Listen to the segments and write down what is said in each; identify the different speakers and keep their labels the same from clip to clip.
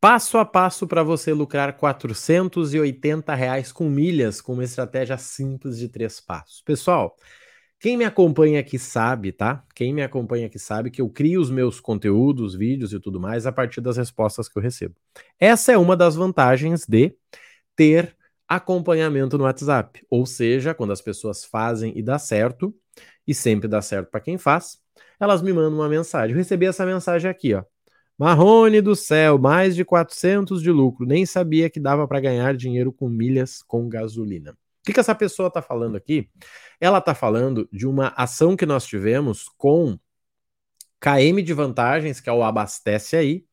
Speaker 1: Passo a passo para você lucrar 480 reais com milhas com uma estratégia simples de três passos. Pessoal, quem me acompanha aqui sabe, tá? Quem me acompanha aqui sabe que eu crio os meus conteúdos, vídeos e tudo mais a partir das respostas que eu recebo. Essa é uma das vantagens de ter acompanhamento no WhatsApp. Ou seja, quando as pessoas fazem e dá certo, e sempre dá certo para quem faz, elas me mandam uma mensagem. Eu recebi essa mensagem aqui, ó. Marrone do céu, mais de 400 de lucro. Nem sabia que dava para ganhar dinheiro com milhas com gasolina. O que, que essa pessoa está falando aqui? Ela está falando de uma ação que nós tivemos com KM de vantagens, que é o Abastece Aí,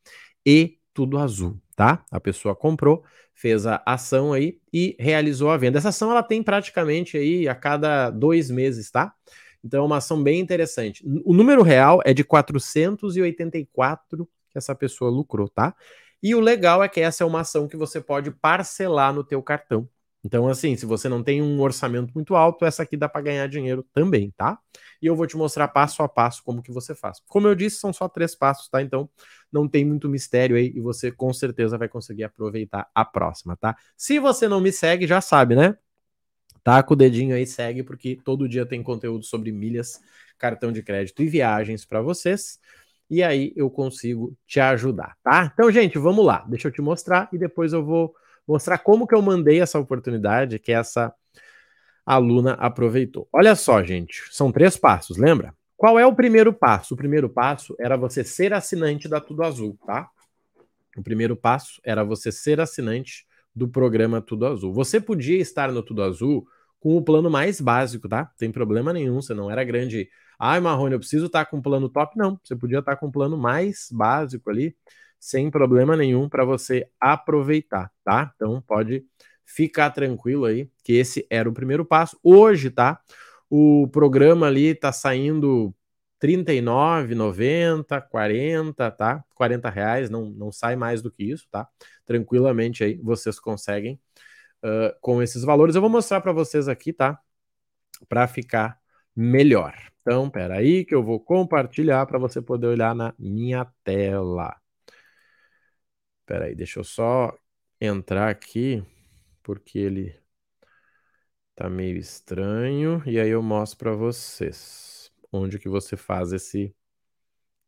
Speaker 1: e Tudo Azul, tá? A pessoa comprou, fez a ação aí e realizou a venda. Essa ação ela tem praticamente aí a cada dois meses, tá? Então é uma ação bem interessante. O número real é de 484 que essa pessoa lucrou, tá? E o legal é que essa é uma ação que você pode parcelar no teu cartão. Então, assim, se você não tem um orçamento muito alto, essa aqui dá para ganhar dinheiro também, tá? E eu vou te mostrar passo a passo como que você faz. Como eu disse, são só três passos, tá? Então, não tem muito mistério aí e você com certeza vai conseguir aproveitar a próxima, tá? Se você não me segue, já sabe, né? Tá com o dedinho aí, segue, porque todo dia tem conteúdo sobre milhas, cartão de crédito e viagens para vocês e aí eu consigo te ajudar, tá? Então, gente, vamos lá. Deixa eu te mostrar e depois eu vou mostrar como que eu mandei essa oportunidade que essa aluna aproveitou. Olha só, gente, são três passos, lembra? Qual é o primeiro passo? O primeiro passo era você ser assinante da Tudo Azul, tá? O primeiro passo era você ser assinante do programa Tudo Azul. Você podia estar no Tudo Azul com o plano mais básico, tá? Tem problema nenhum, você não era grande Ai, Marrone, eu preciso estar tá com um plano top? Não, você podia estar tá com um plano mais básico ali, sem problema nenhum para você aproveitar, tá? Então pode ficar tranquilo aí, que esse era o primeiro passo. Hoje, tá? O programa ali tá saindo 39, 90, 40, tá? 40 reais, não, não sai mais do que isso, tá? Tranquilamente aí vocês conseguem uh, com esses valores. Eu vou mostrar para vocês aqui, tá? Para ficar melhor. Então, peraí que eu vou compartilhar para você poder olhar na minha tela. Peraí, deixa eu só entrar aqui, porque ele tá meio estranho, e aí eu mostro para vocês onde que você faz esse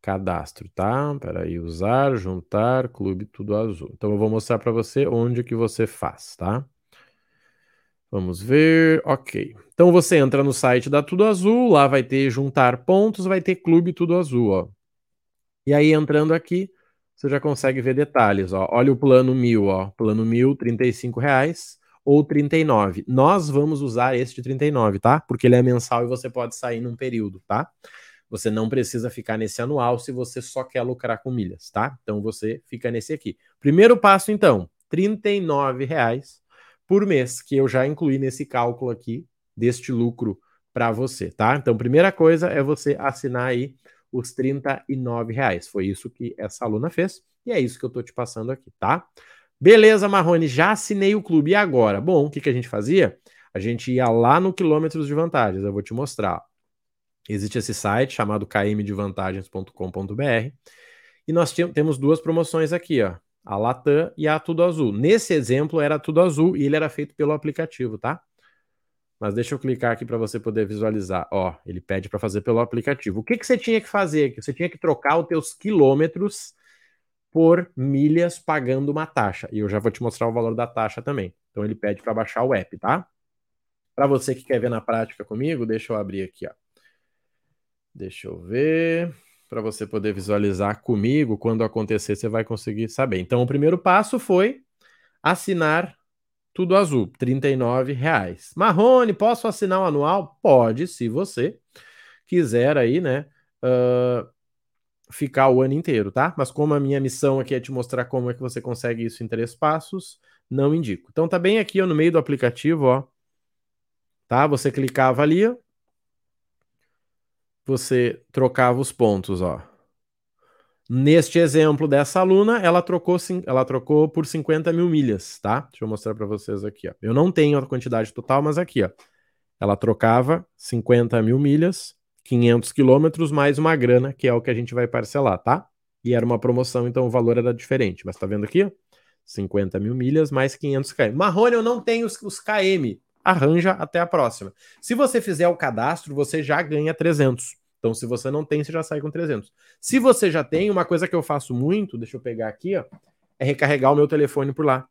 Speaker 1: cadastro, tá? Peraí, usar, juntar, clube tudo azul. Então eu vou mostrar para você onde que você faz, tá? Vamos ver, ok. Então você entra no site da Tudo Azul, lá vai ter juntar pontos, vai ter clube Tudo Azul, ó. E aí entrando aqui, você já consegue ver detalhes, ó. Olha o plano mil, ó. Plano mil, 35 reais ou 39. Nós vamos usar este de 39, tá? Porque ele é mensal e você pode sair num período, tá? Você não precisa ficar nesse anual se você só quer lucrar com milhas, tá? Então você fica nesse aqui. Primeiro passo, então, 39 reais por mês, que eu já incluí nesse cálculo aqui deste lucro para você, tá? Então, primeira coisa é você assinar aí os 39 reais. Foi isso que essa aluna fez e é isso que eu tô te passando aqui, tá? Beleza, Marrone, já assinei o clube. E agora? Bom, o que, que a gente fazia? A gente ia lá no quilômetros de vantagens. Eu vou te mostrar. Existe esse site chamado kmdevantagens.com.br e nós temos duas promoções aqui, ó a Latam e a Tudo Azul. Nesse exemplo era Tudo Azul e ele era feito pelo aplicativo, tá? Mas deixa eu clicar aqui para você poder visualizar. Ó, ele pede para fazer pelo aplicativo. O que, que você tinha que fazer? Você tinha que trocar os teus quilômetros por milhas pagando uma taxa. E eu já vou te mostrar o valor da taxa também. Então ele pede para baixar o app, tá? Para você que quer ver na prática comigo, deixa eu abrir aqui, ó. Deixa eu ver para você poder visualizar comigo. Quando acontecer, você vai conseguir saber. Então, o primeiro passo foi assinar tudo azul, R$ reais. Marrone, posso assinar o anual? Pode, se você quiser aí, né? Uh, ficar o ano inteiro, tá? Mas como a minha missão aqui é te mostrar como é que você consegue isso em três passos, não indico. Então tá bem aqui ó, no meio do aplicativo, ó. Tá? Você clicava ali, você trocava os pontos, ó. Neste exemplo dessa aluna, ela trocou, ela trocou por 50 mil milhas, tá? Deixa eu mostrar para vocês aqui, ó. Eu não tenho a quantidade total, mas aqui, ó. Ela trocava 50 mil milhas, 500 quilômetros, mais uma grana, que é o que a gente vai parcelar, tá? E era uma promoção, então o valor era diferente. Mas tá vendo aqui? 50 mil milhas mais 500 km. Marrone, eu não tenho os, os KM. Arranja até a próxima. Se você fizer o cadastro, você já ganha 300. Então, se você não tem, você já sai com 300. Se você já tem, uma coisa que eu faço muito, deixa eu pegar aqui, ó, é recarregar o meu telefone por lá.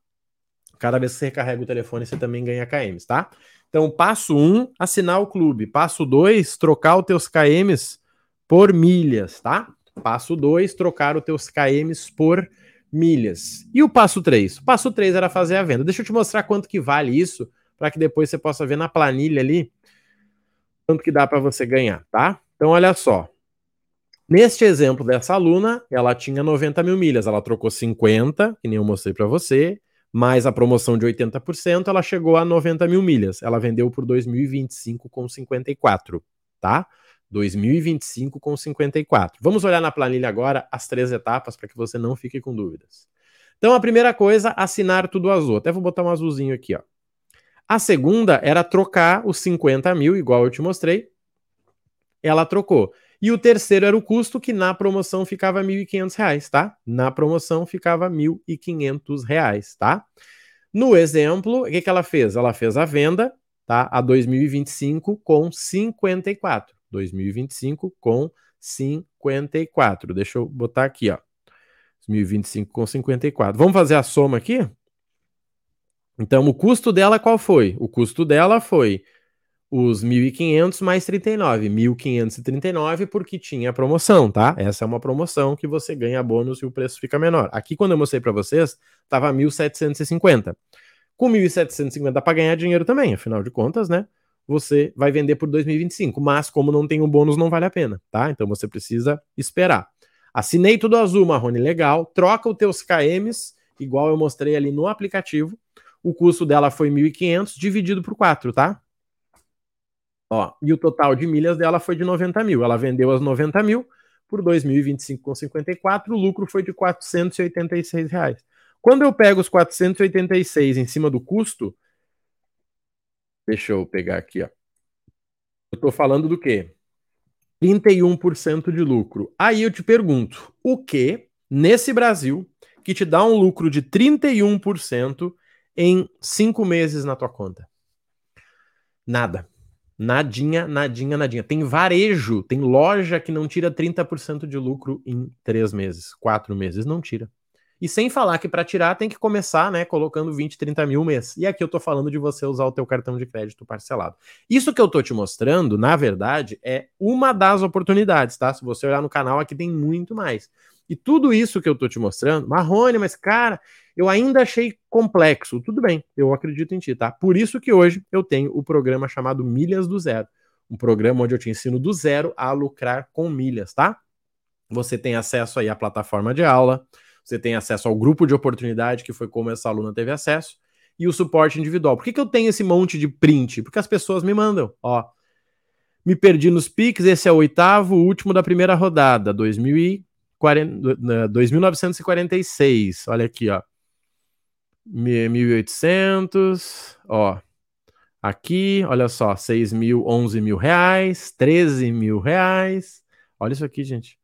Speaker 1: Cada vez que você recarrega o telefone, você também ganha KMs, tá? Então, passo 1, um, assinar o clube. Passo 2, trocar os teus KMs por milhas, tá? Passo 2, trocar os teus KMs por milhas. E o passo 3? O passo 3 era fazer a venda. Deixa eu te mostrar quanto que vale isso, para que depois você possa ver na planilha ali quanto que dá para você ganhar, tá? Então, olha só. Neste exemplo dessa aluna, ela tinha 90 mil milhas, ela trocou 50, que nem eu mostrei para você, mais a promoção de 80%, ela chegou a 90 mil milhas. Ela vendeu por 2025 com 54, tá? 2025 com 54. Vamos olhar na planilha agora as três etapas para que você não fique com dúvidas. Então, a primeira coisa, assinar tudo azul. Até vou botar um azulzinho aqui, ó. A segunda era trocar os 50 mil, igual eu te mostrei. Ela trocou. E o terceiro era o custo, que na promoção ficava R$ 1.500, tá? Na promoção ficava R$ 1.500, tá? No exemplo, o que, que ela fez? Ela fez a venda, tá? A 2025 com 54. 2025 com 54. Deixa eu botar aqui, ó. 2025 com 54. Vamos fazer a soma aqui? Então, o custo dela qual foi? O custo dela foi os 1.500 mais 39, 1.539 porque tinha promoção, tá? Essa é uma promoção que você ganha bônus e o preço fica menor. Aqui quando eu mostrei para vocês, tava 1.750. Com 1.750 para ganhar dinheiro também, afinal de contas, né? Você vai vender por 2025, mas como não tem um bônus não vale a pena, tá? Então você precisa esperar. Assinei tudo azul, Marrone, legal. Troca os teus KMs, igual eu mostrei ali no aplicativo. O custo dela foi 1.500 dividido por 4, tá? Ó, e o total de milhas dela foi de 90 mil. Ela vendeu as 90 mil por 2.025,54. O lucro foi de 486 reais. Quando eu pego os 486 em cima do custo, deixa eu pegar aqui, ó. Eu estou falando do quê? 31% de lucro. Aí eu te pergunto, o que nesse Brasil que te dá um lucro de 31% em cinco meses na tua conta? Nada. Nadinha, nadinha, nadinha. Tem varejo, tem loja que não tira 30% de lucro em três meses, quatro meses, não tira. E sem falar que para tirar tem que começar, né, colocando 20, 30 mil mês. E aqui eu tô falando de você usar o teu cartão de crédito parcelado. Isso que eu tô te mostrando, na verdade, é uma das oportunidades, tá? Se você olhar no canal, aqui tem muito mais. E tudo isso que eu tô te mostrando, Marrone, mas cara, eu ainda achei complexo. Tudo bem, eu acredito em ti, tá? Por isso que hoje eu tenho o programa chamado Milhas do Zero. Um programa onde eu te ensino do zero a lucrar com milhas, tá? Você tem acesso aí à plataforma de aula, você tem acesso ao grupo de oportunidade, que foi como essa aluna teve acesso, e o suporte individual. Por que, que eu tenho esse monte de print? Porque as pessoas me mandam, ó. Me perdi nos piques, esse é o oitavo, o último da primeira rodada, 2040, 2946. Olha aqui, ó. 1.800, ó. Aqui, olha só, 6 mil, 11 mil reais, 13 mil reais. Olha isso aqui, gente.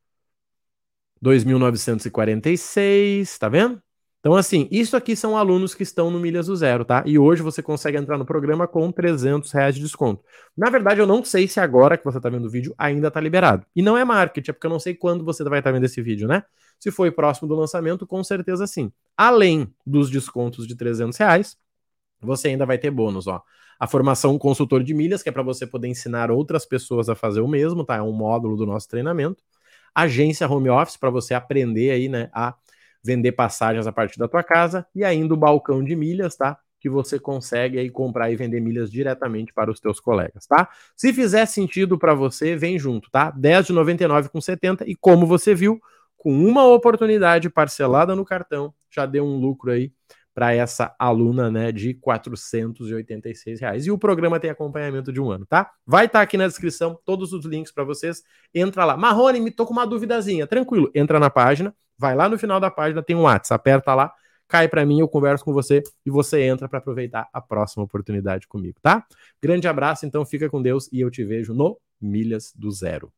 Speaker 1: 2.946, tá vendo? Então, assim, isso aqui são alunos que estão no Milhas do Zero, tá? E hoje você consegue entrar no programa com 300 reais de desconto. Na verdade, eu não sei se agora que você tá vendo o vídeo ainda tá liberado. E não é marketing, é porque eu não sei quando você vai estar tá vendo esse vídeo, né? Se foi próximo do lançamento, com certeza sim. Além dos descontos de 300 reais, você ainda vai ter bônus, ó. A formação consultor de milhas, que é para você poder ensinar outras pessoas a fazer o mesmo, tá? É um módulo do nosso treinamento. Agência home office, para você aprender aí, né, a vender passagens a partir da tua casa. E ainda o balcão de milhas, tá? que você consegue aí comprar e vender milhas diretamente para os teus colegas, tá? Se fizer sentido para você, vem junto, tá? 10 de 99 com 70 e como você viu, com uma oportunidade parcelada no cartão, já deu um lucro aí para essa aluna, né, de 486 reais. E o programa tem acompanhamento de um ano, tá? Vai estar tá aqui na descrição todos os links para vocês. Entra lá. Marrone, me tô com uma duvidazinha. Tranquilo, entra na página, vai lá no final da página, tem um WhatsApp, aperta lá, cai para mim, eu converso com você e você entra para aproveitar a próxima oportunidade comigo, tá? Grande abraço, então fica com Deus e eu te vejo no Milhas do Zero.